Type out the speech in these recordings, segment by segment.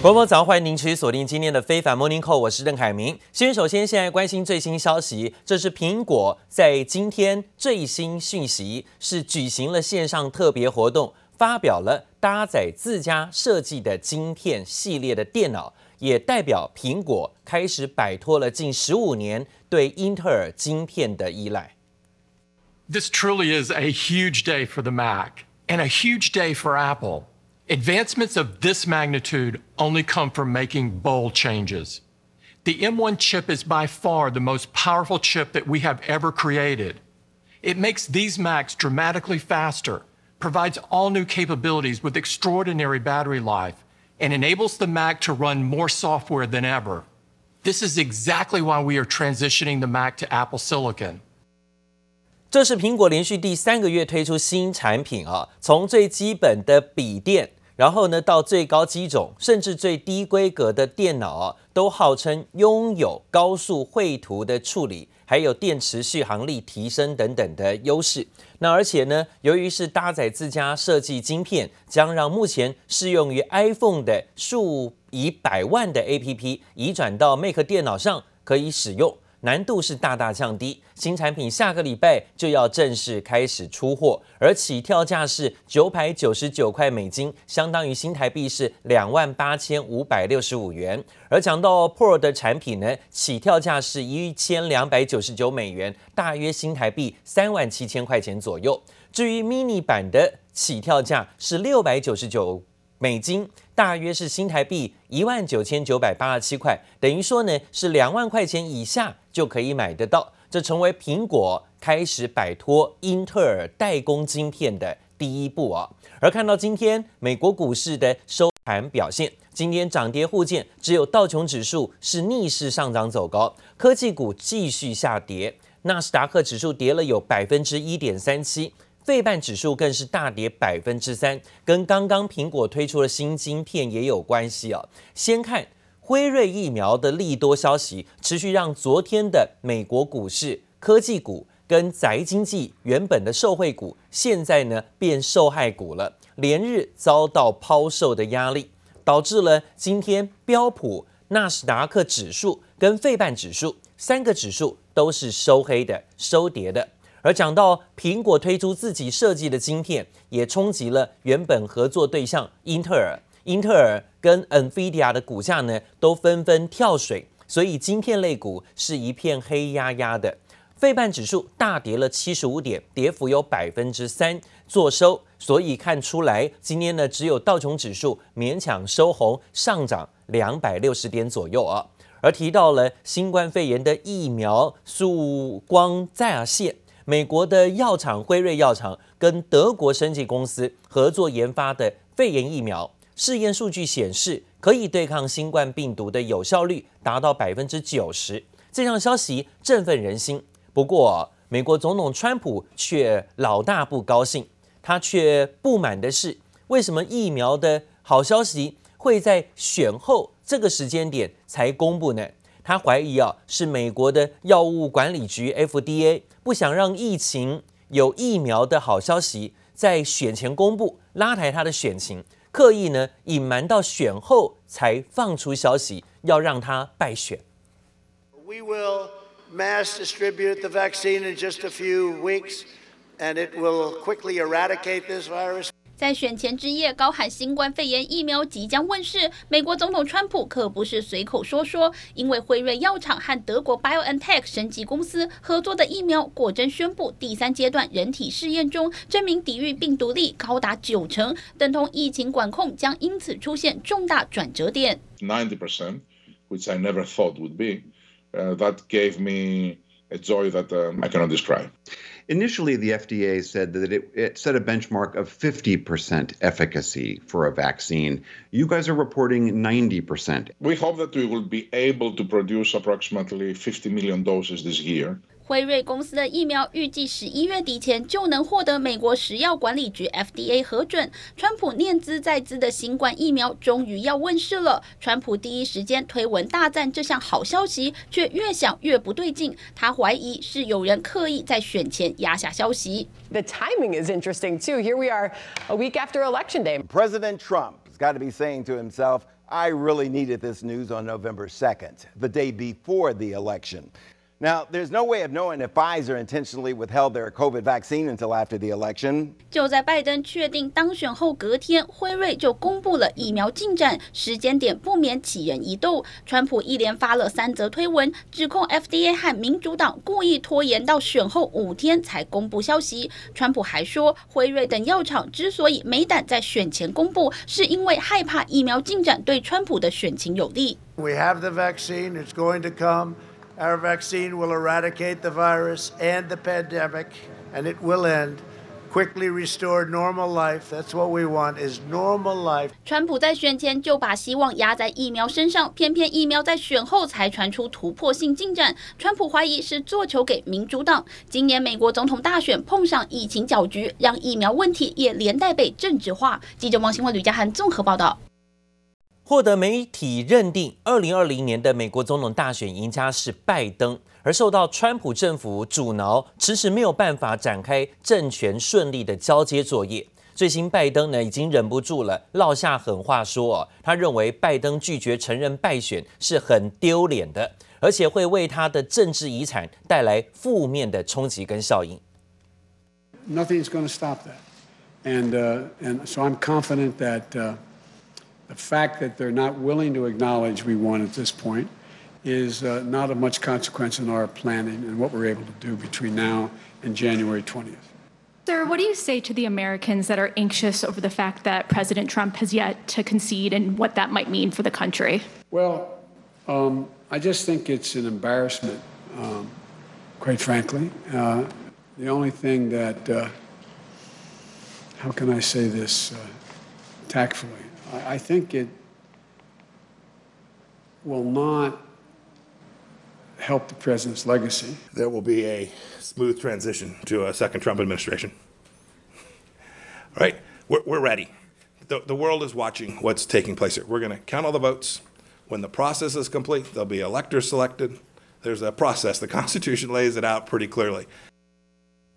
各位早上，欢迎您持续锁定今天的非凡 Morning Call，我是邓凯明。先首先，现在关心最新消息，这是苹果在今天最新讯息，是举行了线上特别活动，发表了搭载自家设计的晶片系列的电脑，也代表苹果开始摆脱了近十五年对英特尔晶片的依赖。This truly is a huge day for the Mac and a huge day for Apple. Advancements of this magnitude only come from making bold changes. The M1 chip is by far the most powerful chip that we have ever created. It makes these Macs dramatically faster, provides all new capabilities with extraordinary battery life, and enables the Mac to run more software than ever. This is exactly why we are transitioning the Mac to Apple Silicon. 这是苹果连续第三个月推出新产品啊，从最基本的笔电。 然后呢，到最高机种，甚至最低规格的电脑啊，都号称拥有高速绘图的处理，还有电池续航力提升等等的优势。那而且呢，由于是搭载自家设计晶片，将让目前适用于 iPhone 的数以百万的 APP 移转到 Mac 电脑上可以使用。难度是大大降低，新产品下个礼拜就要正式开始出货，而起跳价是九百九十九块美金，相当于新台币是两万八千五百六十五元。而讲到 Pro 的产品呢，起跳价是一千两百九十九美元，大约新台币三万七千块钱左右。至于 Mini 版的起跳价是六百九十九美金。大约是新台币一万九千九百八十七块，等于说呢是两万块钱以下就可以买得到。这成为苹果开始摆脱英特尔代工晶片的第一步啊。而看到今天美国股市的收盘表现，今天涨跌互见，只有道琼指数是逆势上涨走高，科技股继续下跌，纳斯达克指数跌了有百分之一点三七。费半指数更是大跌百分之三，跟刚刚苹果推出的新晶片也有关系啊。先看辉瑞疫苗的利多消息，持续让昨天的美国股市科技股跟宅经济原本的受惠股，现在呢变受害股了，连日遭到抛售的压力，导致了今天标普、纳斯达克指数跟费半指数三个指数都是收黑的、收跌的。而讲到苹果推出自己设计的晶片，也冲击了原本合作对象英特尔。英特尔跟 NVIDIA 的股价呢，都纷纷跳水，所以晶片类股是一片黑压压的。费半指数大跌了七十五点，跌幅有百分之三，作收。所以看出来，今天呢，只有道琼指数勉强收红，上涨两百六十点左右啊。而提到了新冠肺炎的疫苗，曙光再现。美国的药厂辉瑞药厂跟德国生技公司合作研发的肺炎疫苗，试验数据显示可以对抗新冠病毒的有效率达到百分之九十。这项消息振奋人心。不过，美国总统川普却老大不高兴，他却不满的是，为什么疫苗的好消息会在选后这个时间点才公布呢？他怀疑啊，是美国的药物管理局 FDA 不想让疫情有疫苗的好消息在选前公布，拉抬他的选情，刻意呢隐瞒到选后才放出消息，要让他败选。We will mass distribute the vaccine in just a few weeks, and it will quickly eradicate this virus. 在选前之夜高喊新冠肺炎疫苗即将问世，美国总统川普可不是随口说说，因为辉瑞药厂和德国 BioNTech 生技公司合作的疫苗果真宣布第三阶段人体试验中，证明抵御病毒力高达九成，等同疫情管控将因此出现重大转折点。Ninety percent, which I never thought would be, that gave me a joy that um, I cannot describe. Initially, the FDA said that it, it set a benchmark of 50% efficacy for a vaccine. You guys are reporting 90%. We hope that we will be able to produce approximately 50 million doses this year. 辉瑞公司的疫苗预计十一月底前就能获得美国食药管理局 FDA 核准。川普念兹在兹的新冠疫苗终于要问世了，川普第一时间推文大赞这项好消息，却越想越不对劲。他怀疑是有人刻意在选前压下消息。The timing is interesting too. Here we are a week after election day. President Trump has got to be saying to himself. I really needed this news on November 2nd, the day before the election. Now, there's no way of knowing if Pfizer intentionally withheld their COVID vaccine until after the election. 就在拜登确定当选后隔天，辉瑞就公布了疫苗进展，时间点不免起人疑窦。川普一连发了三则推文，指控 FDA 和民主党故意拖延到选后五天才公布消息。川普还说，辉瑞等药厂之所以没胆在选前公布，是因为害怕疫苗进展对川普的选情有利。We have the vaccine, it's going to come. Our vaccine will eradicate the virus and the pandemic, and it will end. Quickly restore normal life. That's what we want is normal life. 川普在选前就把希望压在疫苗身上，偏偏疫苗在选后才传出突破性进展。川普怀疑是做球给民主党。今年美国总统大选碰上疫情搅局，让疫苗问题也连带被政治化。记者王新文、吕家涵综合报道。获得媒体认定，二零二零年的美国总统大选赢家是拜登，而受到川普政府阻挠，迟迟没有办法展开政权顺利的交接作业。最新，拜登呢已经忍不住了，撂下狠话说，他认为拜登拒绝承认败选是很丢脸的，而且会为他的政治遗产带来负面的冲击跟效应。Nothing's going to stop that, and and so I'm confident that. The fact that they're not willing to acknowledge we won at this point is not of much consequence in our planning and what we're able to do between now and January 20th. Sir, what do you say to the Americans that are anxious over the fact that President Trump has yet to concede and what that might mean for the country? Well, um, I just think it's an embarrassment, um, quite frankly. Uh, the only thing that, uh, how can I say this uh, tactfully? I think it will not help the president's legacy. There will be a smooth transition to a second Trump administration. All right, we're, we're ready. The, the world is watching what's taking place here. We're going to count all the votes. When the process is complete, there'll be electors selected. There's a process. The Constitution lays it out pretty clearly.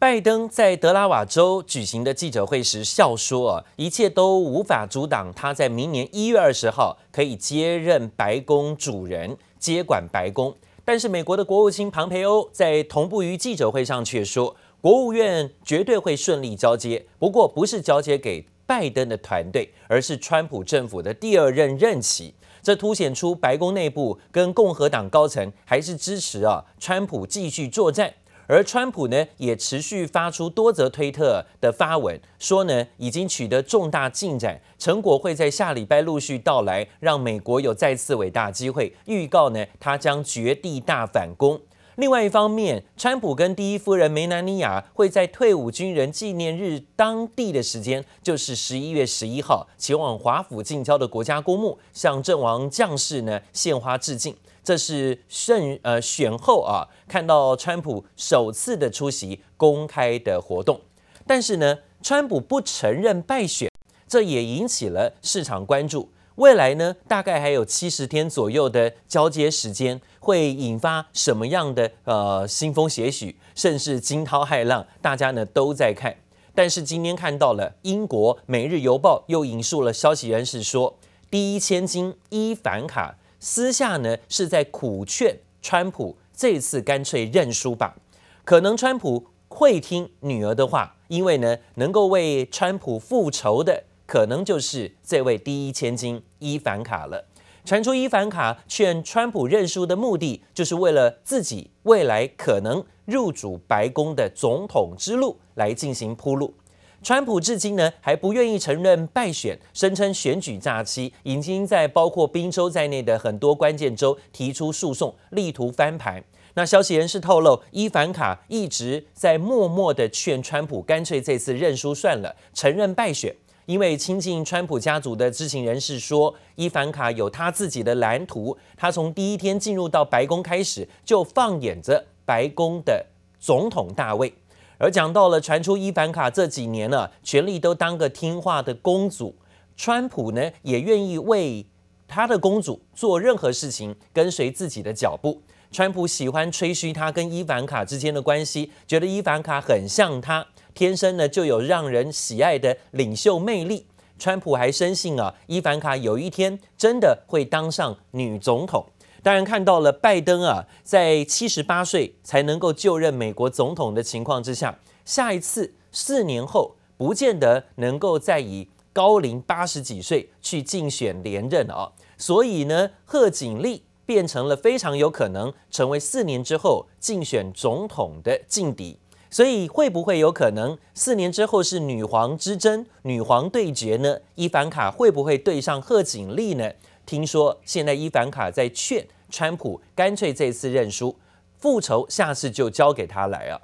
拜登在德拉瓦州举行的记者会时笑说：“啊，一切都无法阻挡他在明年一月二十号可以接任白宫主人，接管白宫。”但是美国的国务卿庞培欧在同步于记者会上却说：“国务院绝对会顺利交接，不过不是交接给拜登的团队，而是川普政府的第二任任期。”这凸显出白宫内部跟共和党高层还是支持啊川普继续作战。而川普呢，也持续发出多则推特的发文，说呢已经取得重大进展，成果会在下礼拜陆续到来，让美国有再次伟大机会。预告呢，他将绝地大反攻。另外一方面，川普跟第一夫人梅兰妮亚会在退伍军人纪念日当地的时间，就是十一月十一号，前往华府近郊的国家公墓，向阵亡将士呢献花致敬。这是胜呃选后啊，看到川普首次的出席公开的活动，但是呢，川普不承认败选，这也引起了市场关注。未来呢，大概还有七十天左右的交接时间，会引发什么样的呃腥风血雨，甚至惊涛骇浪，大家呢都在看。但是今天看到了英国《每日邮报》又引述了消息人士说，第一千金伊凡卡。私下呢是在苦劝川普这次干脆认输吧，可能川普会听女儿的话，因为呢能够为川普复仇的可能就是这位第一千金伊凡卡了。传出伊凡卡劝川普认输的目的，就是为了自己未来可能入主白宫的总统之路来进行铺路。川普至今呢还不愿意承认败选，声称选举诈欺，已经在包括宾州在内的很多关键州提出诉讼，力图翻盘。那消息人士透露，伊凡卡一直在默默地劝川普干脆这次认输算了，承认败选。因为亲近川普家族的知情人士说，伊凡卡有他自己的蓝图，他从第一天进入到白宫开始就放眼着白宫的总统大位。而讲到了传出伊凡卡这几年呢、全力都当个听话的公主，川普呢也愿意为他的公主做任何事情，跟随自己的脚步。川普喜欢吹嘘他跟伊凡卡之间的关系，觉得伊凡卡很像他，天生呢就有让人喜爱的领袖魅力。川普还深信啊，伊凡卡有一天真的会当上女总统。当然，看到了拜登啊，在七十八岁才能够就任美国总统的情况之下，下一次四年后不见得能够再以高龄八十几岁去竞选连任啊。所以呢，贺锦丽变成了非常有可能成为四年之后竞选总统的劲敌。所以会不会有可能四年之后是女皇之争、女皇对决呢？伊凡卡会不会对上贺锦丽呢？听说现在伊凡卡在劝川普，干脆这次认输，复仇下次就交给他来啊。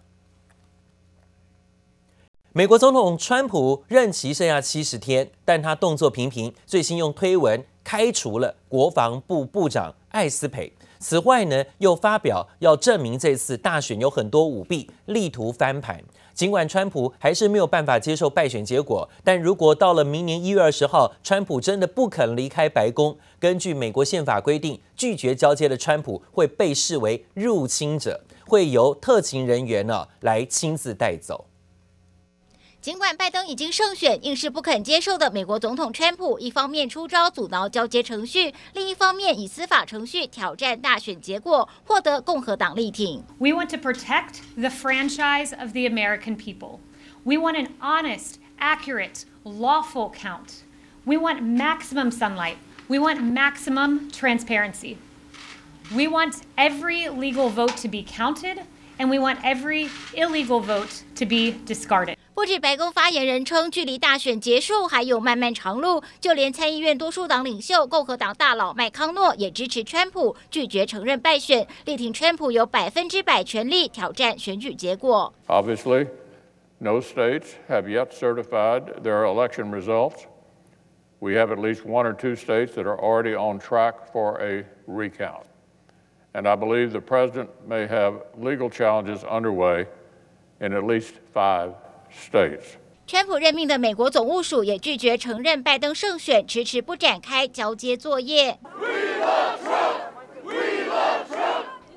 美国总统川普任期剩下七十天，但他动作频频，最新用推文开除了国防部部长艾斯培。此外呢，又发表要证明这次大选有很多舞弊，力图翻盘。尽管川普还是没有办法接受败选结果，但如果到了明年一月二十号，川普真的不肯离开白宫，根据美国宪法规定，拒绝交接的川普会被视为入侵者，会由特勤人员呢来亲自带走。尽管拜登已经胜选，硬是不肯接受的美国总统川普，一方面出招阻挠交接程序，另一方面以司法程序挑战大选结果，获得共和党力挺。We want to protect the franchise of the American people. We want an honest, accurate, lawful count. We want maximum sunlight. We want maximum transparency. We want every legal vote to be counted, and we want every illegal vote to be discarded. 不止白宫发言人称，距离大选结束还有漫漫长路，就连参议院多数党领袖共和党大佬麦康诺也支持川普，拒绝承认败选，力挺川普有百分之百权力挑战选举结果。Obviously, no states have yet certified their election results. We have at least one or two states that are already on track for a recount. And I believe the president may have legal challenges underway in at least five. 川普任命的美国总务署也拒绝承认拜登胜选，迟迟不展开交接作业。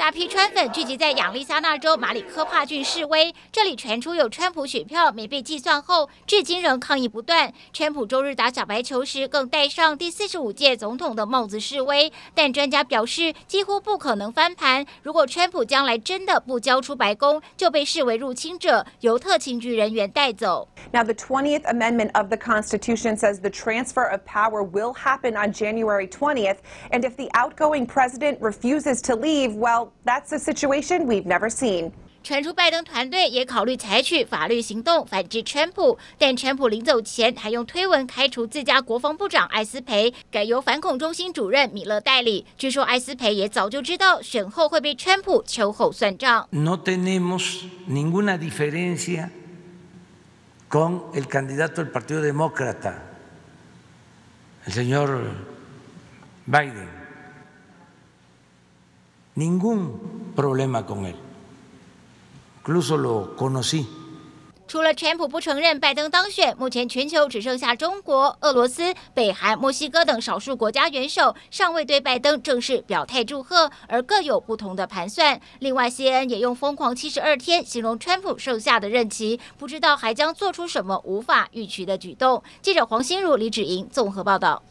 大批川粉聚集在亚利桑那州马里科帕郡示威，这里传出有川普选票没被计算后，至今仍抗议不断。川普周日打小白球时，更戴上第四十五届总统的帽子示威。但专家表示，几乎不可能翻盘。如果川普将来真的不交出白宫，就被视为入侵者，由特勤局人员带走。Now, the 20th Amendment of the Constitution says the transfer of power will happen on January 20th, and if the outgoing president refuses to leave, well. That's a situation we've never seen. 传出拜登团队也考虑采取法律行动反制川普，但川普临走前还用推文开除自家国防部长艾斯培，改由反恐中心主任米勒代理。据说艾斯培也早就知道选后会被川普秋后算账。No tenemos ninguna diferencia con el candidato del Partido Demócrata, el señor Biden. 除了川普不承认拜登当选，目前全球只剩下中国、俄罗斯、北韩、墨西哥等少数国家元首尚未对拜登正式表态祝贺，而各有不同的盘算。另外，CNN 也用“疯狂七十二天”形容川普剩下的任期，不知道还将做出什么无法预期的举动。记者黄心如、李芷莹综合报道。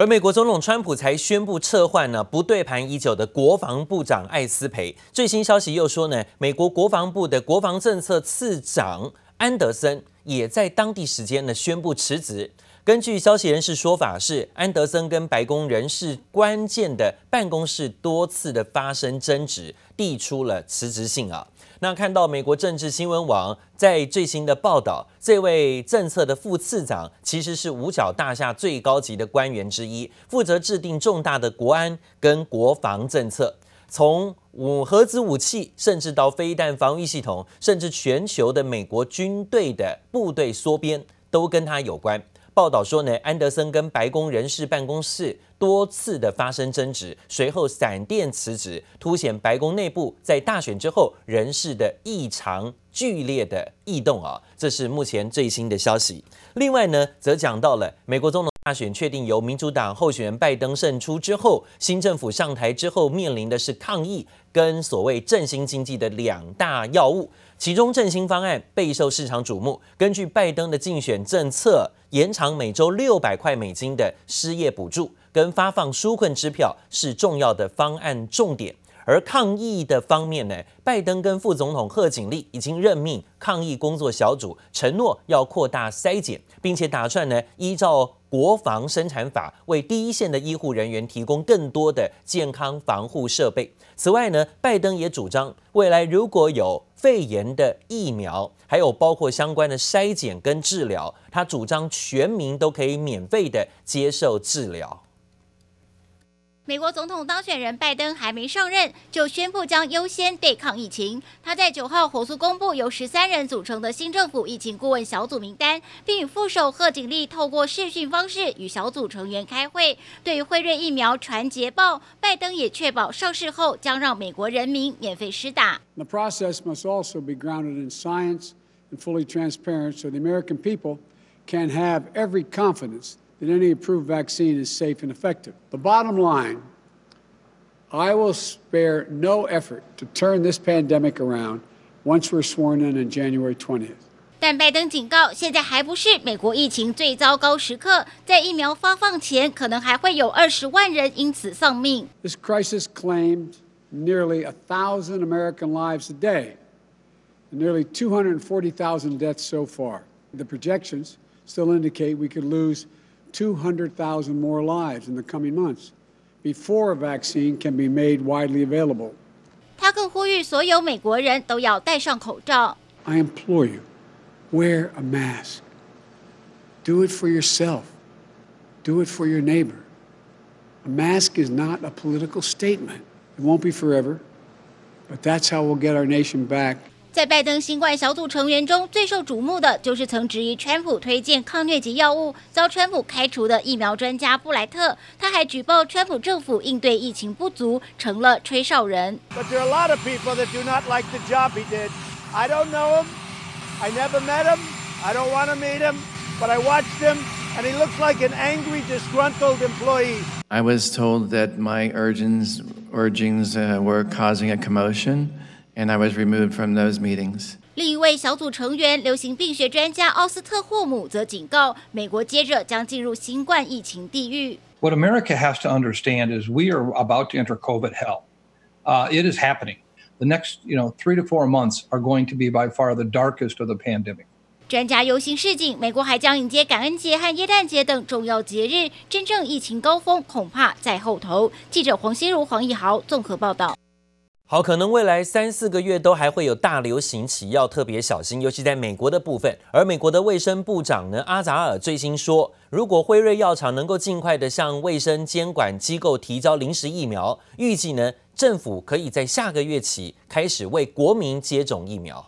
而美国总统川普才宣布撤换呢不对盘已久的国防部长艾斯培。最新消息又说呢，美国国防部的国防政策次长安德森也在当地时间呢宣布辞职。根据消息人士说法，是安德森跟白宫人事关键的办公室多次的发生争执，递出了辞职信啊。那看到美国政治新闻网在最新的报道，这位政策的副次长其实是五角大厦最高级的官员之一，负责制定重大的国安跟国防政策，从武核子武器，甚至到飞弹防御系统，甚至全球的美国军队的部队缩编，都跟他有关。报道说呢，安德森跟白宫人事办公室多次的发生争执，随后闪电辞职，凸显白宫内部在大选之后人事的异常剧烈的异动啊，这是目前最新的消息。另外呢，则讲到了美国总统大选确定由民主党候选人拜登胜出之后，新政府上台之后面临的是抗疫跟所谓振兴经济的两大要务。其中振兴方案备受市场瞩目。根据拜登的竞选政策，延长每周六百块美金的失业补助跟发放纾困支票是重要的方案重点。而抗疫的方面呢，拜登跟副总统贺锦丽已经任命抗疫工作小组，承诺要扩大筛检，并且打算呢依照国防生产法为第一线的医护人员提供更多的健康防护设备。此外呢，拜登也主张未来如果有肺炎的疫苗，还有包括相关的筛检跟治疗，他主张全民都可以免费的接受治疗。美国总统当选人拜登还没上任，就宣布将优先对抗疫情。他在九号火速公布由十三人组成的新政府疫情顾问小组名单，并与副手贺锦丽透过视讯方式与小组成员开会。对于辉瑞疫苗传捷报，拜登也确保上市后将让美国人民免费施打。The process must also be grounded in science and fully transparent, so the American people can have every confidence. that any approved vaccine is safe and effective. The bottom line I will spare no effort to turn this pandemic around once we're sworn in on January 20th. 但拜登警告，现在还不是美国疫情最糟糕时刻，在疫苗发放前，可能还会有二十万人因此丧命。This crisis claimed nearly a thousand American lives a day, and nearly 240,000 deaths so far. The projections still indicate we could lose 200,000 more lives in the coming months before a vaccine can be made widely available. 他更呼吁所有美国人都要戴上口罩。I implore you, wear a mask. Do it for yourself. Do it for your neighbor. A mask is not a political statement. It won't be forever, but that's how we'll get our nation back 在拜登新冠小组成员中最受瞩目的，就是曾质疑川普推荐抗疟疾药物遭川普开除的疫苗专家布莱特。他还举报川普政府应对疫情不足，成了吹哨人。But there are a lot of people that do not like the job he did. I don't know him. I never met him. I don't want to meet him. But I watched him, and he looks like an angry, disgruntled employee. I was told that my urgings, urgings uh, were causing a commotion. And I was removed from those meetings. 另一位小组成员、流行病学专家奥斯特霍姆则警告，美国接着将进入新冠疫情地狱。What America has to understand is we are about to enter COVID hell. Uh, it is happening. The next, you know, three to four months are going to be by far the darkest of the pandemic. 专家忧心示警，美国还将迎接感恩节和耶诞节等重要节日，真正疫情高峰恐怕在后头。记者黄心如、黄义豪综合报道。 好，可能未来三四个月都还会有大流行期，要特别小心，尤其在美国的部分。而美国的卫生部长呢，阿扎尔最新说，如果辉瑞药厂能够尽快的向卫生监管机构提交临时疫苗，预计呢，政府可以在下个月起开始为国民接种疫苗。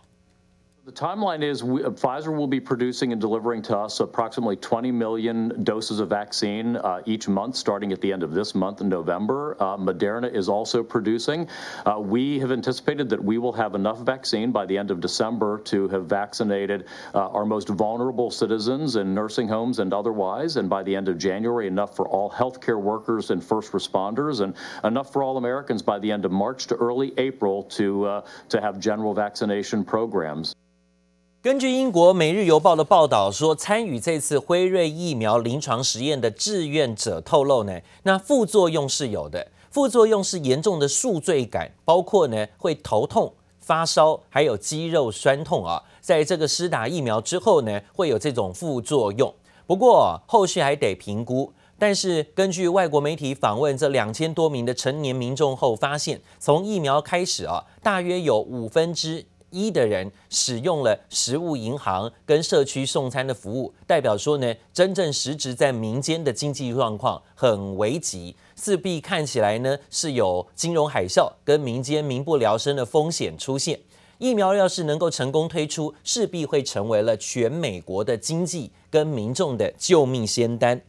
The timeline is we, Pfizer will be producing and delivering to us approximately 20 million doses of vaccine uh, each month, starting at the end of this month in November. Uh, Moderna is also producing. Uh, we have anticipated that we will have enough vaccine by the end of December to have vaccinated uh, our most vulnerable citizens in nursing homes and otherwise, and by the end of January, enough for all healthcare workers and first responders, and enough for all Americans by the end of March to early April to, uh, to have general vaccination programs. 根据英国《每日邮报》的报道说，参与这次辉瑞疫苗临床实验的志愿者透露呢，那副作用是有的，副作用是严重的宿醉感，包括呢会头痛、发烧，还有肌肉酸痛啊。在这个施打疫苗之后呢，会有这种副作用，不过后续还得评估。但是根据外国媒体访问这两千多名的成年民众后发现，从疫苗开始啊，大约有五分之一的人使用了食物银行跟社区送餐的服务，代表说呢，真正实质在民间的经济状况很危急，势必看起来呢是有金融海啸跟民间民不聊生的风险出现。疫苗要是能够成功推出，势必会成为了全美国的经济跟民众的救命仙丹。